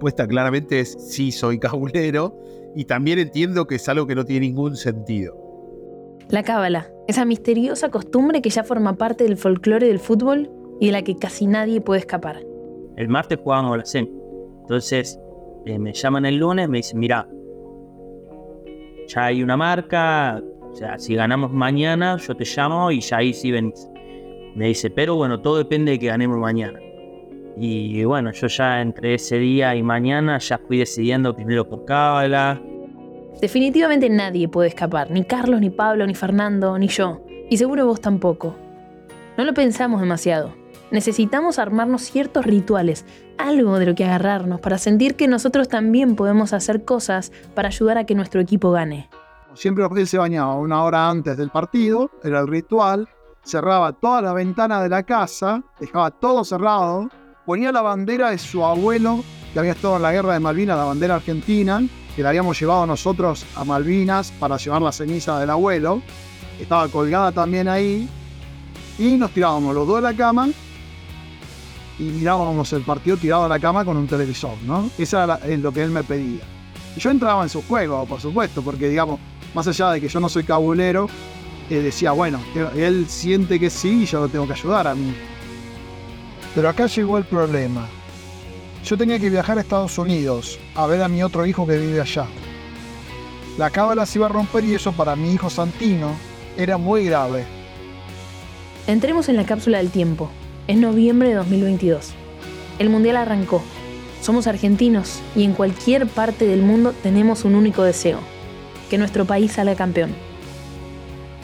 respuesta claramente es sí, soy cabulero. Y también entiendo que es algo que no tiene ningún sentido. La cábala, esa misteriosa costumbre que ya forma parte del folclore del fútbol y de la que casi nadie puede escapar. El martes jugábamos la SEM. Entonces eh, me llaman el lunes, me dicen, mira, ya hay una marca, o sea, si ganamos mañana, yo te llamo y ya ahí sí venís. Me dice, pero bueno, todo depende de que ganemos mañana. Y bueno, yo ya entre ese día y mañana ya fui decidiendo primero por cábala. Definitivamente nadie puede escapar, ni Carlos, ni Pablo, ni Fernando, ni yo. Y seguro vos tampoco. No lo pensamos demasiado. Necesitamos armarnos ciertos rituales, algo de lo que agarrarnos para sentir que nosotros también podemos hacer cosas para ayudar a que nuestro equipo gane. Siempre él se bañaba una hora antes del partido, era el ritual, cerraba toda la ventana de la casa, dejaba todo cerrado, ponía la bandera de su abuelo, que había estado en la guerra de Malvinas, la bandera argentina, que la habíamos llevado nosotros a Malvinas para llevar la ceniza del abuelo, estaba colgada también ahí, y nos tirábamos los dos de la cama y mirábamos el partido tirado a la cama con un televisor, ¿no? Eso es lo que él me pedía. Yo entraba en su juego, por supuesto, porque digamos, más allá de que yo no soy cabulero, eh, decía, bueno, él siente que sí y yo lo tengo que ayudar a mí. Pero acá llegó el problema. Yo tenía que viajar a Estados Unidos a ver a mi otro hijo que vive allá. La cábala se iba a romper y eso para mi hijo Santino era muy grave. Entremos en la cápsula del tiempo. Es noviembre de 2022. El Mundial arrancó. Somos argentinos y en cualquier parte del mundo tenemos un único deseo, que nuestro país salga campeón.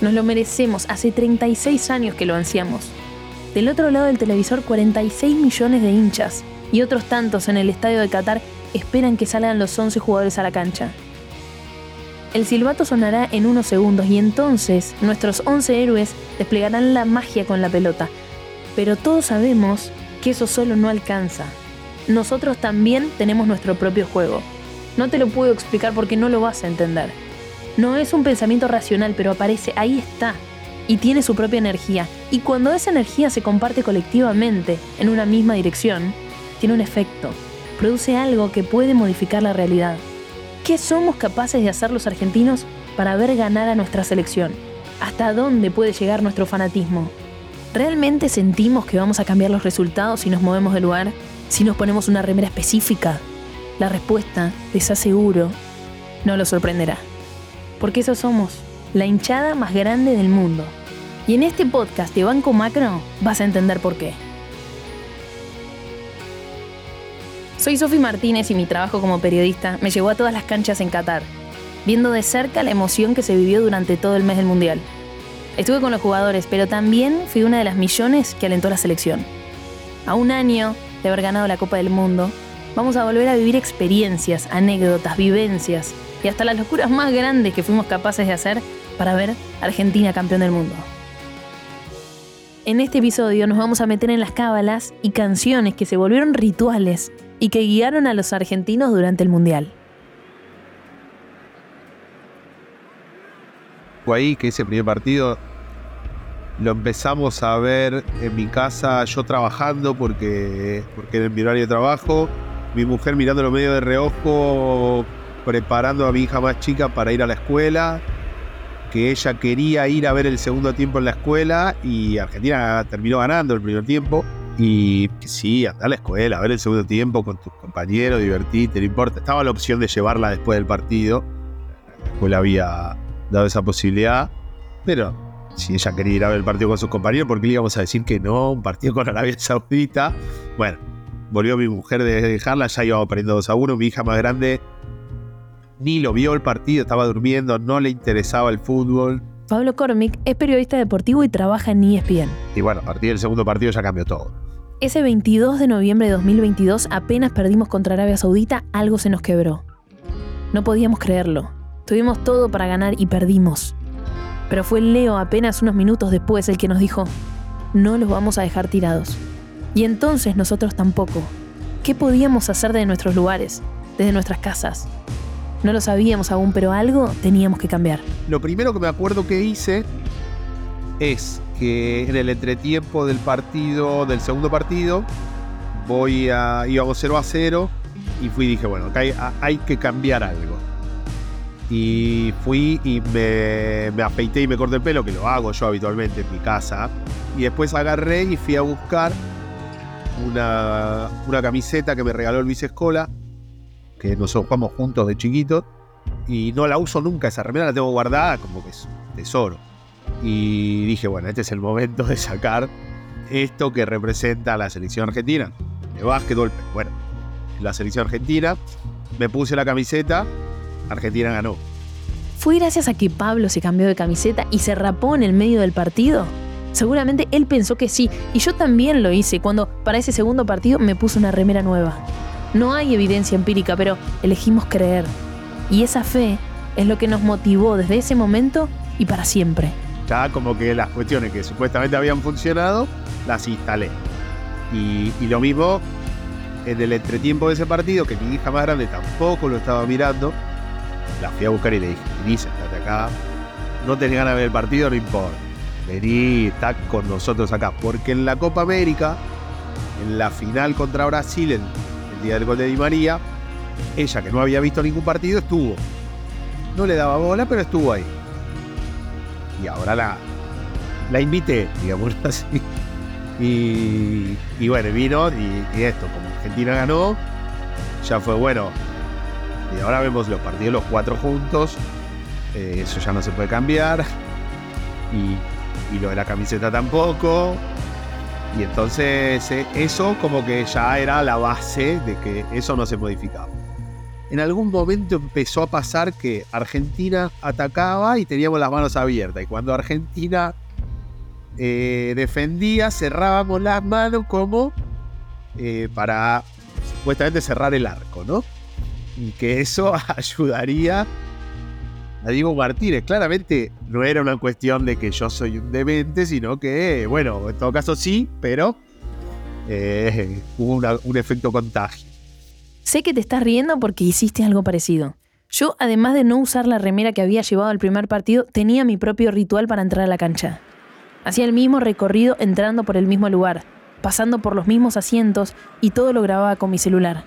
Nos lo merecemos, hace 36 años que lo ansiamos. Del otro lado del televisor 46 millones de hinchas y otros tantos en el estadio de Qatar esperan que salgan los 11 jugadores a la cancha. El silbato sonará en unos segundos y entonces nuestros 11 héroes desplegarán la magia con la pelota. Pero todos sabemos que eso solo no alcanza. Nosotros también tenemos nuestro propio juego. No te lo puedo explicar porque no lo vas a entender. No es un pensamiento racional, pero aparece, ahí está, y tiene su propia energía. Y cuando esa energía se comparte colectivamente en una misma dirección, tiene un efecto, produce algo que puede modificar la realidad. ¿Qué somos capaces de hacer los argentinos para ver ganar a nuestra selección? ¿Hasta dónde puede llegar nuestro fanatismo? ¿Realmente sentimos que vamos a cambiar los resultados si nos movemos de lugar? ¿Si nos ponemos una remera específica? La respuesta, les aseguro, no lo sorprenderá porque eso somos, la hinchada más grande del mundo. Y en este podcast de Banco Macro vas a entender por qué. Soy Sofi Martínez y mi trabajo como periodista me llevó a todas las canchas en Qatar, viendo de cerca la emoción que se vivió durante todo el mes del Mundial. Estuve con los jugadores, pero también fui una de las millones que alentó la selección. A un año de haber ganado la Copa del Mundo, vamos a volver a vivir experiencias, anécdotas, vivencias y hasta las locuras más grandes que fuimos capaces de hacer para ver Argentina campeón del mundo. En este episodio nos vamos a meter en las cábalas y canciones que se volvieron rituales y que guiaron a los argentinos durante el Mundial. Fue ahí que ese primer partido lo empezamos a ver en mi casa, yo trabajando porque, porque era mi horario de trabajo, mi mujer mirándolo medio de reojo preparando a mi hija más chica para ir a la escuela, que ella quería ir a ver el segundo tiempo en la escuela y Argentina terminó ganando el primer tiempo. Y sí, anda a la escuela, a ver el segundo tiempo con tus compañeros, divertirte, no importa. Estaba la opción de llevarla después del partido. La escuela había dado esa posibilidad. Pero si ella quería ir a ver el partido con sus compañeros, ¿por qué le íbamos a decir que no? Un partido con Arabia Saudita. Bueno, volvió mi mujer de dejarla, ya íbamos perdiendo 2 a 1. Mi hija más grande ni lo vio el partido, estaba durmiendo, no le interesaba el fútbol. Pablo Cormick es periodista deportivo y trabaja en ESPN. Y bueno, a partir del segundo partido ya cambió todo. Ese 22 de noviembre de 2022, apenas perdimos contra Arabia Saudita, algo se nos quebró. No podíamos creerlo. Tuvimos todo para ganar y perdimos. Pero fue Leo apenas unos minutos después el que nos dijo, no los vamos a dejar tirados. Y entonces nosotros tampoco. ¿Qué podíamos hacer de nuestros lugares, desde nuestras casas? No lo sabíamos aún, pero algo teníamos que cambiar. Lo primero que me acuerdo que hice es que en el entretiempo del partido, del segundo partido, voy a, íbamos 0 a 0 y fui y dije, bueno, hay, hay que cambiar algo. Y fui y me, me afeité y me corté el pelo, que lo hago yo habitualmente en mi casa. Y después agarré y fui a buscar una, una camiseta que me regaló Luis Escola, que nosotros jugamos juntos de chiquitos. Y no la uso nunca, esa remera la tengo guardada como que es tesoro. Y dije, bueno, este es el momento de sacar esto que representa a la selección argentina, de básquetbol. Bueno, la selección argentina, me puse la camiseta, Argentina ganó. ¿Fue gracias a que Pablo se cambió de camiseta y se rapó en el medio del partido? Seguramente él pensó que sí, y yo también lo hice cuando para ese segundo partido me puse una remera nueva. No hay evidencia empírica, pero elegimos creer. Y esa fe es lo que nos motivó desde ese momento y para siempre. Ya como que las cuestiones que supuestamente habían funcionado, las instalé. Y, lo mismo en el entretiempo de ese partido, que mi hija más grande tampoco lo estaba mirando, la fui a buscar y le dije, Denise, estate acá. No tenés ganas de ver el partido, no importa. Vení, está con nosotros acá. Porque en la Copa América, en la final contra Brasil, el, el día del gol de Di María, ella que no había visto ningún partido estuvo. No le daba bola, pero estuvo ahí. Y ahora la, la invité, digamos así. Y, bueno, vino y, y esto, como Argentina ganó, ya fue bueno. Y ahora vemos los partidos los cuatro juntos. Eh, eso ya no se puede cambiar. Y, y lo de la camiseta tampoco. Y entonces eh, eso como que ya era la base de que eso no se modificaba. En algún momento empezó a pasar que Argentina atacaba y teníamos las manos abiertas. Y cuando Argentina eh, defendía, cerrábamos las manos como eh, para supuestamente cerrar el arco, ¿no? Y que eso ayudaría a Diego Martínez. Claramente no era una cuestión de que yo soy un demente, sino que, bueno, en todo caso sí, pero eh, hubo un efecto contagio. Sé que te estás riendo porque hiciste algo parecido. Yo, además de no usar la remera que había llevado al primer partido, tenía mi propio ritual para entrar a la cancha. Hacía el mismo recorrido entrando por el mismo lugar, pasando por los mismos asientos y todo lo grababa con mi celular.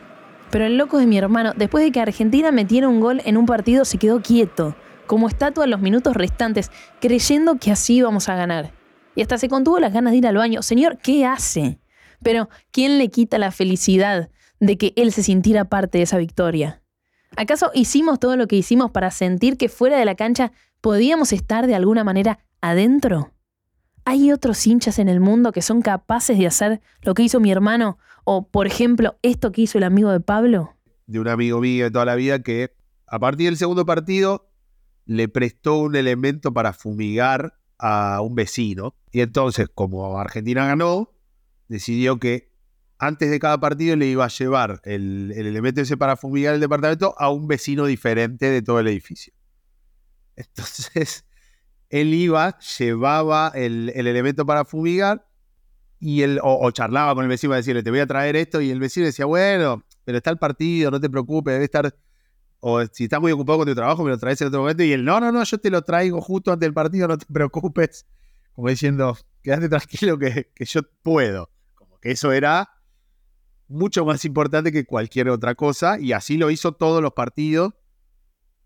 Pero el loco de mi hermano, después de que Argentina metiera un gol en un partido, se quedó quieto, como estatua en los minutos restantes, creyendo que así íbamos a ganar. Y hasta se contuvo las ganas de ir al baño. Señor, ¿qué hace? Pero, ¿quién le quita la felicidad de que él se sintiera parte de esa victoria? ¿Acaso hicimos todo lo que hicimos para sentir que fuera de la cancha podíamos estar de alguna manera adentro? ¿Hay otros hinchas en el mundo que son capaces de hacer lo que hizo mi hermano? O, por ejemplo, esto que hizo el amigo de Pablo? de un amigo mío de toda la vida que a partir del segundo partido le prestó un elemento para fumigar a un vecino. Y entonces, como Argentina ganó, decidió que antes de cada partido le iba a llevar el, el elemento ese para fumigar el departamento a un vecino diferente de todo el edificio. Entonces, él iba, llevaba el, el elemento para fumigar y él, o, o charlaba con el vecino para decirle, te voy a traer esto, y el vecino decía, bueno, pero está el partido, no te preocupes, debe estar. O si estás muy ocupado con tu trabajo, me lo traes en otro momento. Y él, no, no, no, yo te lo traigo justo antes del partido, no te preocupes. Como diciendo, quédate tranquilo que, que yo puedo. Como que eso era mucho más importante que cualquier otra cosa. Y así lo hizo todos los partidos.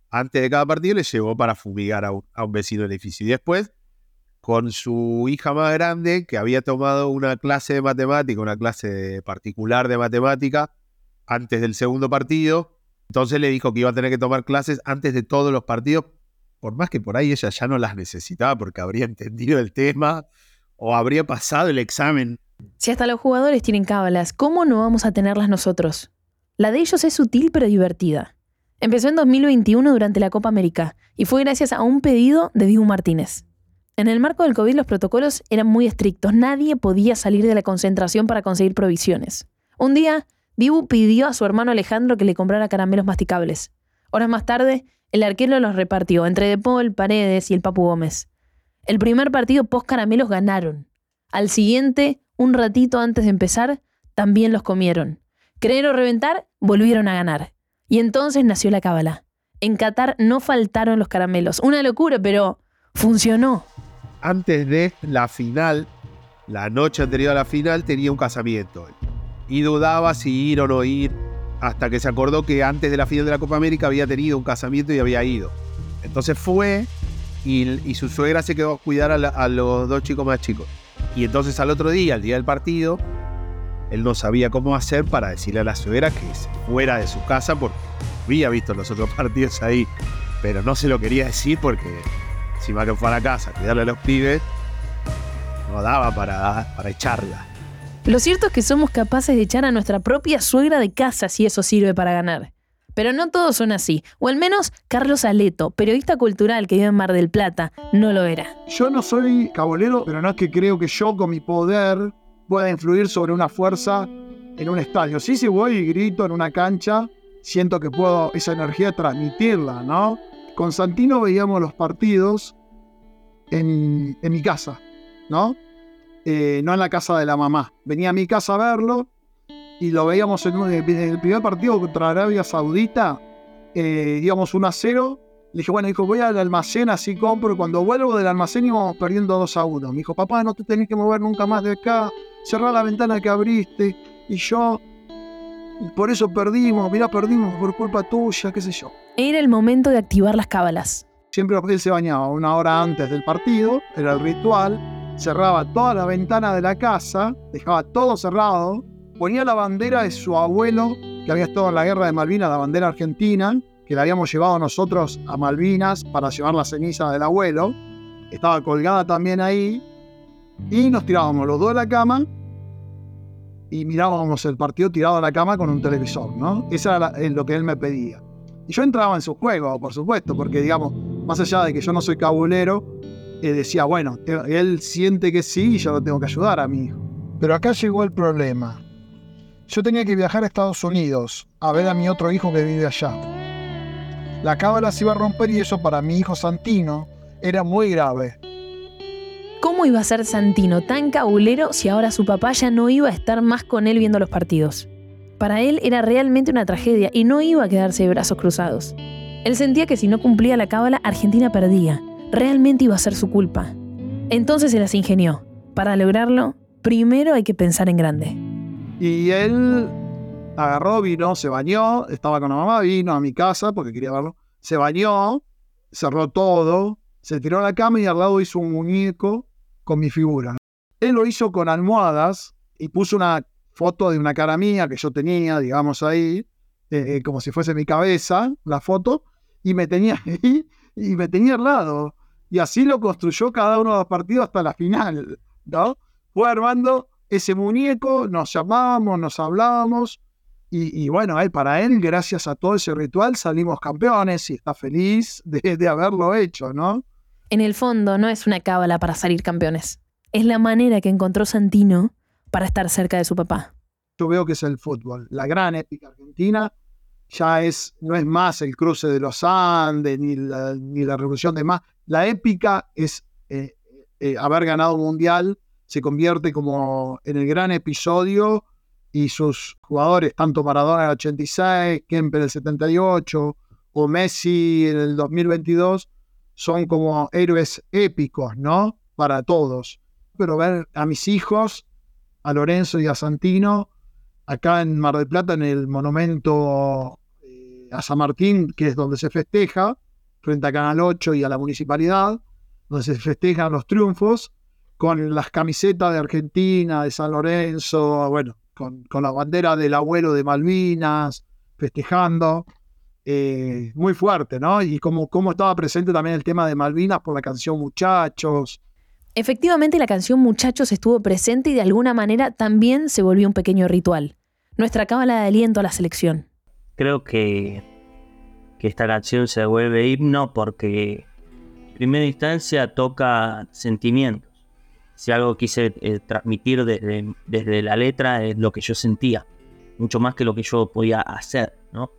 Antes de cada partido le llevó para fumigar a un, a un vecino del edificio. Y después, con su hija más grande, que había tomado una clase de matemática, una clase particular de matemática, antes del segundo partido. Entonces le dijo que iba a tener que tomar clases antes de todos los partidos, por más que por ahí ella ya no las necesitaba porque habría entendido el tema o habría pasado el examen. Si hasta los jugadores tienen cábalas, ¿cómo no vamos a tenerlas nosotros? La de ellos es sutil pero divertida. Empezó en 2021 durante la Copa América y fue gracias a un pedido de Dibu Martínez. En el marco del COVID los protocolos eran muy estrictos, nadie podía salir de la concentración para conseguir provisiones. Un día, Dibu pidió a su hermano Alejandro que le comprara caramelos masticables. Horas más tarde, el arquero los repartió entre De Paul, Paredes y el Papu Gómez. El primer partido post caramelos ganaron. Al siguiente, un ratito antes de empezar, también los comieron. Creer o reventar, volvieron a ganar. Y entonces nació la cábala. En Qatar no faltaron los caramelos. Una locura, pero funcionó. Antes de la final, la noche anterior a la final, tenía un casamiento. Y dudaba si ir o no ir. hasta que se acordó que antes de la final de la Copa América había tenido un casamiento y había ido. Entonces fue y, su suegra se quedó a cuidar a, los dos chicos más chicos. Y entonces al otro día, el día del partido, él no sabía cómo hacer para decirle a la suegra que se fuera de su casa porque había visto los otros partidos ahí, pero no se lo quería decir porque encima que fue a la casa cuidarle a los pibes, no daba para, para echarla. Lo cierto es que somos capaces de echar a nuestra propia suegra de casa si eso sirve para ganar. Pero no todos son así, o al menos Carlos Aleto, periodista cultural que vive en Mar del Plata, no lo era. Yo no soy cabolero, pero no es que creo que yo con mi poder pueda influir sobre una fuerza en un estadio. Sí, si voy y grito en una cancha, siento que puedo esa energía transmitirla, ¿no? Con Santino veíamos los partidos en, en mi casa, ¿no? Eh, no en la casa de la mamá. Venía a mi casa a verlo y lo veíamos en, el primer partido contra Arabia Saudita, eh, íbamos 1 a 0. Le dije, bueno, voy al almacén, así compro. Cuando vuelvo del almacén íbamos perdiendo 2 a 1. Me dijo, papá, no te tenés que mover nunca más de acá. Cerrá la ventana que abriste. Y yo, por eso perdimos, mira, perdimos por culpa tuya, qué sé yo. Era el momento de activar las cábalas. Siempre él se bañaba una hora antes del partido, era el ritual cerraba toda la ventana de la casa, dejaba todo cerrado, ponía la bandera de su abuelo, que había estado en la guerra de Malvinas, la bandera argentina, que la habíamos llevado nosotros a Malvinas para llevar la ceniza del abuelo, estaba colgada también ahí, y nos tirábamos los dos de la cama y mirábamos el partido tirado a la cama con un televisor, ¿no? Eso era lo que él me pedía. Y yo entraba en su juego, por supuesto, porque digamos, más allá de que yo no soy cabulero, decía, bueno, él siente que sí y yo lo tengo que ayudar a mi hijo. Pero acá llegó el problema. Yo tenía que viajar a Estados Unidos a ver a mi otro hijo que vive allá. La cábala se iba a romper y eso para mi hijo Santino era muy grave. ¿Cómo iba a ser Santino tan cabulero si ahora su papá ya no iba a estar más con él viendo los partidos? Para él era realmente una tragedia y no iba a quedarse de brazos cruzados. Él sentía que si no cumplía la cábala, Argentina perdía realmente iba a ser su culpa. Entonces se las ingenió. Para lograrlo, primero hay que pensar en grande. Y él agarró, vino, se bañó, estaba con la mamá, vino a mi casa porque quería verlo. Se bañó, cerró todo, se tiró a la cama y al lado hizo un muñeco con mi figura. Él lo hizo con almohadas y puso una foto de una cara mía que yo tenía, digamos ahí, eh, como si fuese mi cabeza, la foto, y me tenía ahí y me tenía al lado. Y así lo construyó cada uno de los partidos hasta la final, ¿no? Fue armando ese muñeco, nos llamábamos, nos hablábamos, y, bueno, él, para él, gracias a todo ese ritual, salimos campeones y está feliz de, de haberlo hecho, ¿no? En el fondo, no es una cábala para salir campeones. Es la manera que encontró Santino para estar cerca de su papá. Yo veo que es el fútbol, la gran épica argentina, ya es, no es más el cruce de los Andes, ni la, ni la revolución de más, la épica es eh, eh, haber ganado un mundial, se convierte como en el gran episodio y sus jugadores, tanto Maradona en el 86, Kemper en el 78 o Messi en el 2022, son como héroes épicos, ¿no? Para todos. Pero ver a mis hijos, a Lorenzo y a Santino, acá en Mar del Plata, en el monumento eh, a San Martín, que es donde se festeja, frente a Canal 8 y a la municipalidad, donde se festejan los triunfos, con las camisetas de Argentina, de San Lorenzo, bueno, con, la bandera del abuelo de Malvinas, festejando. Eh, muy fuerte, ¿no? Y como, como estaba presente también el tema de Malvinas por la canción Muchachos. Efectivamente, la canción Muchachos estuvo presente y de alguna manera también se volvió un pequeño ritual. Nuestra cábala de aliento a la selección. Creo que que esta canción se vuelve himno porque en primera instancia toca sentimientos. Si algo quise eh, transmitir desde, desde, la letra es lo que yo sentía, mucho más que lo que yo podía hacer, ¿no?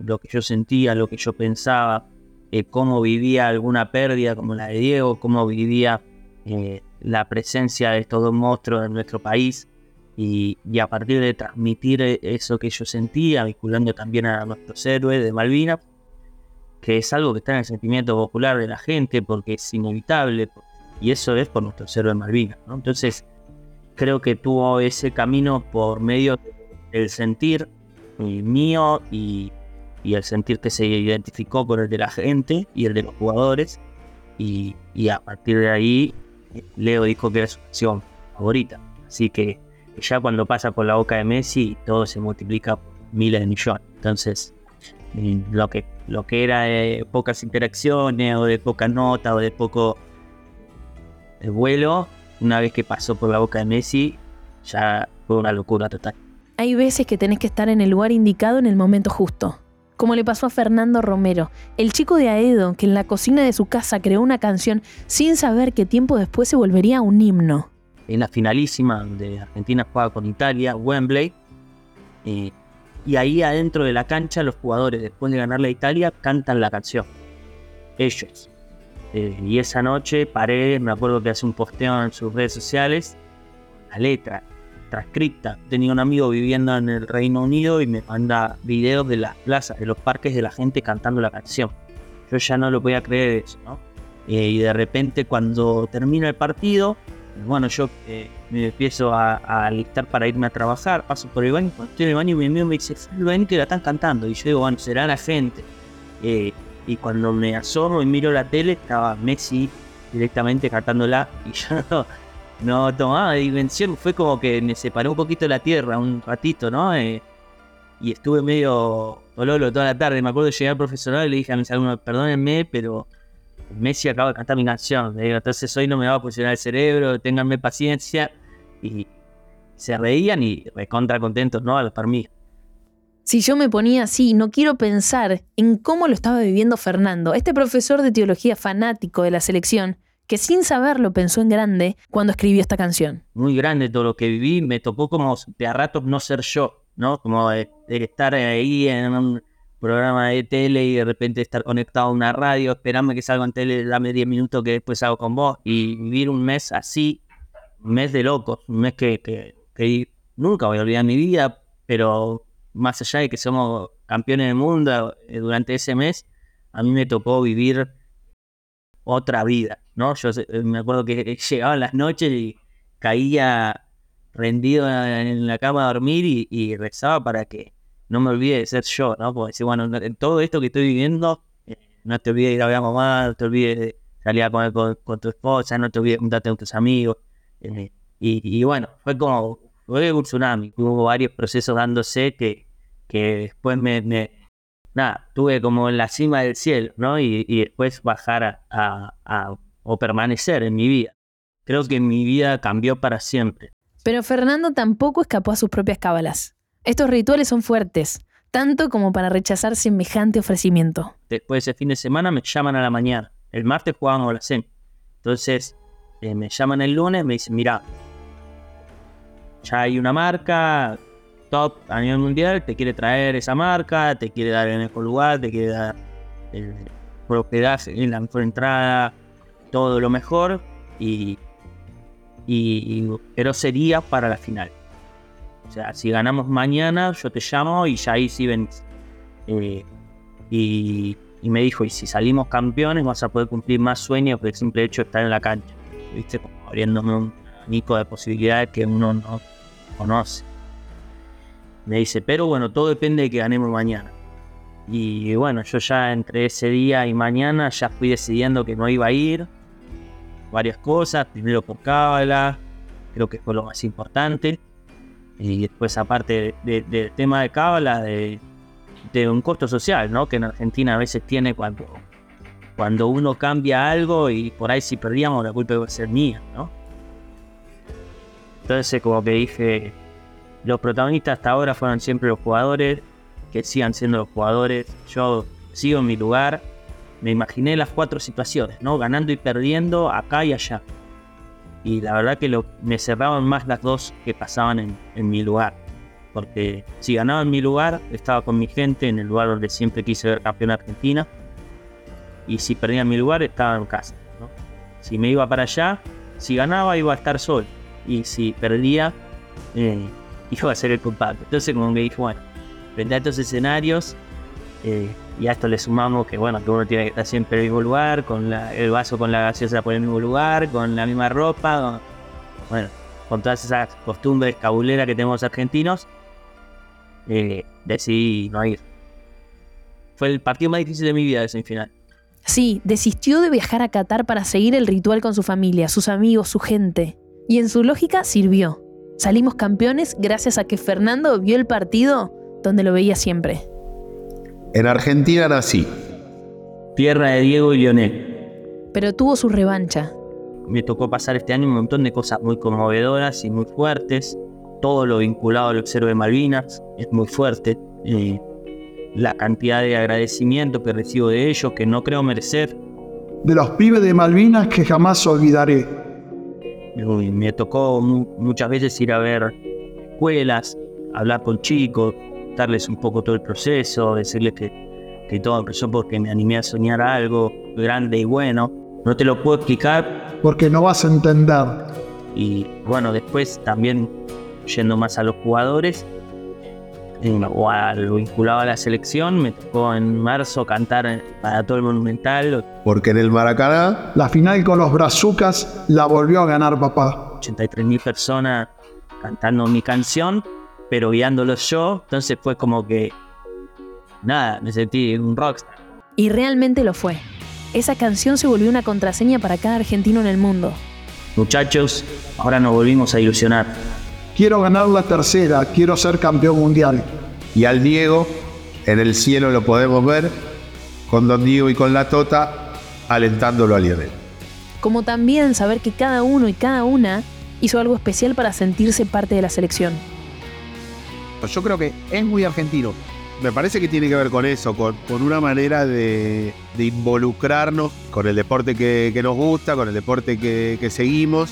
Lo que yo sentía, lo que yo pensaba, eh, cómo vivía alguna pérdida como la de Diego, cómo vivía eh, la presencia de estos dos monstruos en nuestro país. Y, y, a partir de transmitir eso que yo sentía, vinculando también a nuestros héroes de Malvinas, que es algo que está en el sentimiento popular de la gente porque es inevitable y eso es por nuestro cerro de Malvinas. Entonces, creo que tuvo ese camino por medio del sentir mío y, y el sentir que se identificó con el de la gente y el de los jugadores. Y, y a partir de ahí, Leo dijo que era su canción favorita. Así que ya cuando pasa por la boca de Messi, todo se multiplica por miles de millones. Entonces, eh, lo que, lo que era de pocas interacciones o de poca nota o de poco vuelo, una vez que pasó por la boca de Messi, ya fue una locura total. Hay veces que tenés que estar en el lugar indicado en el momento justo. Como le pasó a Fernando Romero, el chico de Aedo que en la cocina de su casa creó una canción sin saber que tiempo después se volvería un himno. En la finalísima donde Argentina juega con Italia, Wembley, eh, y ahí adentro de la cancha los jugadores, después de ganarle a Italia, cantan la canción. Ellos. Eh, y esa noche paré, me acuerdo que hace un posteo en sus redes sociales, la letra transcripta. Tenía un amigo viviendo en el Reino Unido y me manda videos de las plazas, de los parques de la gente cantando la canción. Yo ya no lo podía creer eso, ¿no? Eh, y de repente cuando termina el partido, bueno, yo eh, me empiezo a, alistar para irme a trabajar, paso por el baño, estoy en el baño mi amigo me dice, ven que la están cantando. Y yo digo, bueno, será la gente. Eh, y cuando me asomo y miro la tele, estaba Messi directamente cantándola y yo no, no tomaba dimensión. Fue como que me separó un poquito de la tierra, un ratito, ¿no? Eh, y estuve medio ololo toda la tarde. Me acuerdo de llegar al profesorado y le dije a mis alumnos, perdónenme, pero Messi acaba de cantar mi canción. Le digo, entonces hoy no me va a funcionar el cerebro, ténganme paciencia. Y se reían y recontra contentos, ¿no? A los mí. Si yo me ponía así, no quiero pensar en cómo lo estaba viviendo Fernando, este profesor de teología fanático de la selección, que sin saberlo pensó en grande cuando escribió esta canción. Muy grande todo lo que viví, me tocó como de a ratos no ser yo, ¿no? Como de, estar ahí en un programa de tele y de repente estar conectado a una radio, esperarme que salga en tele, dame 10 minutos que después hago con vos y vivir un mes así, un mes de locos, un mes que, que, nunca voy a olvidar mi vida, pero más allá de que somos campeones del mundo eh, durante ese mes, a mí me tocó vivir otra vida, ¿no? Yo eh, me acuerdo que llegaban las noches y caía rendido en la cama a dormir y, rezaba para que no me olvide de ser yo, ¿no? Porque decir, bueno, en todo esto que estoy viviendo, eh, no te olvides de ir a ver a mamá, no te olvides de salir a comer con, tu esposa, no te olvides de juntarte con tus amigos. y, y, bueno, fue como, fue un tsunami, hubo varios procesos dándose que, que después me, nada, tuve como en la cima del cielo, ¿no? Y, después bajar a, o permanecer en mi vida. Creo que mi vida cambió para siempre. Pero Fernando tampoco escapó a sus propias cábalas. Estos rituales son fuertes, tanto como para rechazar semejante ofrecimiento. Después de ese fin de semana me llaman a la mañana. El martes jugábamos la SEM. Entonces eh, me llaman el lunes, me dicen, mira, ya hay una marca, top a nivel mundial, te quiere traer esa marca, te quiere dar el mejor lugar, te quiere dar el propiedad en la mejor entrada, todo lo mejor, y, y, pero sería para la final. O sea, si ganamos mañana, yo te llamo y ya ahí sí venís. Eh, y, y, me dijo, y si salimos campeones vas a poder cumplir más sueños que el simple hecho de estar en la cancha. ¿Viste? Como abriéndome un abanico de posibilidades que uno no conoce. Me dice, pero bueno, todo depende de que ganemos mañana. Y bueno, yo ya entre ese día y mañana ya fui decidiendo que no iba a ir. Varias cosas, primero por cábala, creo que fue lo más importante. Y después aparte del tema de cábala, de, un costo social, ¿no? Que en Argentina a veces tiene cuando, cuando uno cambia algo y por ahí si perdíamos la culpa iba ser mía, ¿no? Entonces como que dije, los protagonistas hasta ahora fueron siempre los jugadores, que sigan siendo los jugadores. Yo sigo en mi lugar. Me imaginé las cuatro situaciones, ¿no? Ganando y perdiendo acá y allá. Y la verdad que me cerraban más las dos que pasaban en, mi lugar. Porque si ganaba en mi lugar, estaba con mi gente en el lugar donde siempre quise ver campeón Argentina. Y si perdía en mi lugar, estaba en casa. Si me iba para allá, si ganaba, iba a estar solo. Y si perdía, eh, iba a ser el culpable. Entonces como que dije, bueno, frente a estos escenarios, eh, y a esto le sumamos que bueno, que uno tiene que estar siempre en el mismo lugar, con el vaso con la gaseosa por el mismo lugar, con la misma ropa, bueno, con todas esas costumbres cabuleras que tenemos argentinos, eh, decidí no ir. Fue el partido más difícil de mi vida de semifinal. Sí, desistió de viajar a Qatar para seguir el ritual con su familia, sus amigos, su gente. Y en su lógica sirvió. Salimos campeones gracias a que Fernando vio el partido donde lo veía siempre. En Argentina nací. Tierra de Diego y Lionel. Pero tuvo su revancha. Me tocó pasar este año un montón de cosas muy conmovedoras y muy fuertes. Todo lo vinculado al observo de Malvinas es muy fuerte. Eh, la cantidad de agradecimiento que recibo de ellos, que no creo merecer. De los pibes de Malvinas que jamás olvidaré. Uy, Me tocó mu- muchas veces ir a ver escuelas, hablar con chicos, darles un poco todo el proceso, decirles que, que todo empezó porque me animé a soñar algo grande y bueno. No te lo puedo explicar Porque no vas a entender. y bueno, después también yendo más a los jugadores eh, o a lo vinculado a la selección, me tocó en marzo cantar para todo el Monumental, Porque en el Maracaná La final con los brazucas la volvió a ganar papá. 83.000 personas cantando mi canción, pero guiándolos yo, entonces fue como que, nada, me sentí un rockstar. Y realmente lo fue. Esa canción se volvió una contraseña para cada argentino en el mundo. Muchachos, ahora nos volvimos a ilusionar. Quiero ganar la tercera, quiero ser campeón mundial. y al Diego, en el cielo lo podemos ver, con Don Diego y con la Tota, alentándolo a Lionel. Como también saber que cada uno y cada una hizo algo especial para sentirse parte de la selección. Yo creo que es muy argentino. Me parece que tiene que ver con eso, con, con una manera de, involucrarnos con el deporte que, nos gusta, con el deporte que, seguimos.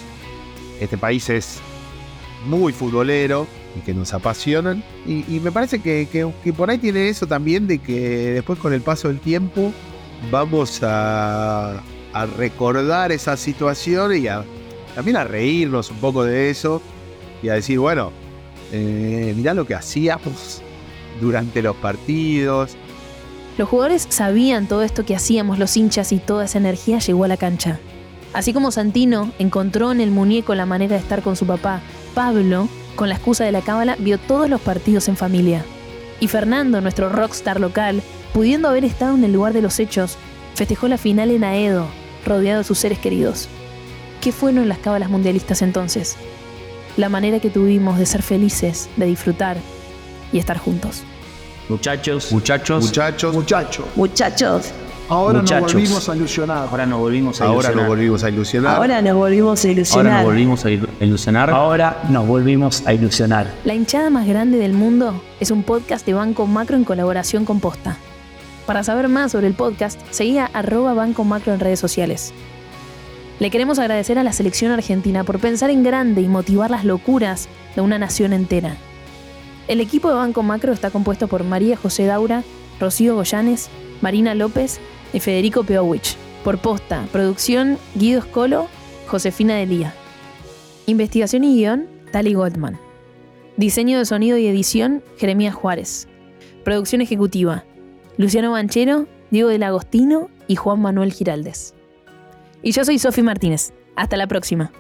Este país es muy futbolero y que nos apasionan. Y, me parece que, que- por ahí tiene eso también de que después con el paso del tiempo vamos a, recordar esa situación y también a reírnos un poco de eso y a decir, bueno, eh, mirá lo que hacíamos durante los partidos. Los jugadores sabían todo esto que hacíamos los hinchas y toda esa energía llegó a la cancha. Así como Santino encontró en el muñeco la manera de estar con su papá, Pablo, con la excusa de la cábala, vio todos los partidos en familia. Y Fernando, nuestro rockstar local, pudiendo haber estado en el lugar de los hechos, festejó la final en Aedo, rodeado de sus seres queridos. ¿Qué fueron las cábalas mundialistas entonces? La manera que tuvimos de ser felices, de disfrutar y estar juntos. Muchachos, Muchachos, Muchachos, Muchacho, Muchachos, ahora Muchachos. nos volvimos a ilusionar. ahora nos volvimos a ahora ilusionar. nos volvimos a ilusionar. ahora nos volvimos a ahora ilusionar. nos volvimos a il- ilusionar. Ahora nos volvimos a ilusionar. La hinchada más grande del mundo es un podcast de Banco Macro en colaboración con Posta. Para saber más sobre el podcast, seguí a arroba Banco Macro en redes sociales. Le queremos agradecer a la selección argentina por pensar en grande y motivar las locuras de una nación entera. El equipo de Banco Macro está compuesto por María José Daura, Rocío Goyanes, Marina López y Federico Peowich. Por Posta, producción Guido Scolo, Josefina Delía. Investigación y guion, Tali Goldman. Diseño de sonido y edición, Jeremías Juárez. Producción ejecutiva, Luciano Banchero, Diego del Agostino y Juan Manuel Giraldes. Y yo soy Sofi Martínez. Hasta la próxima.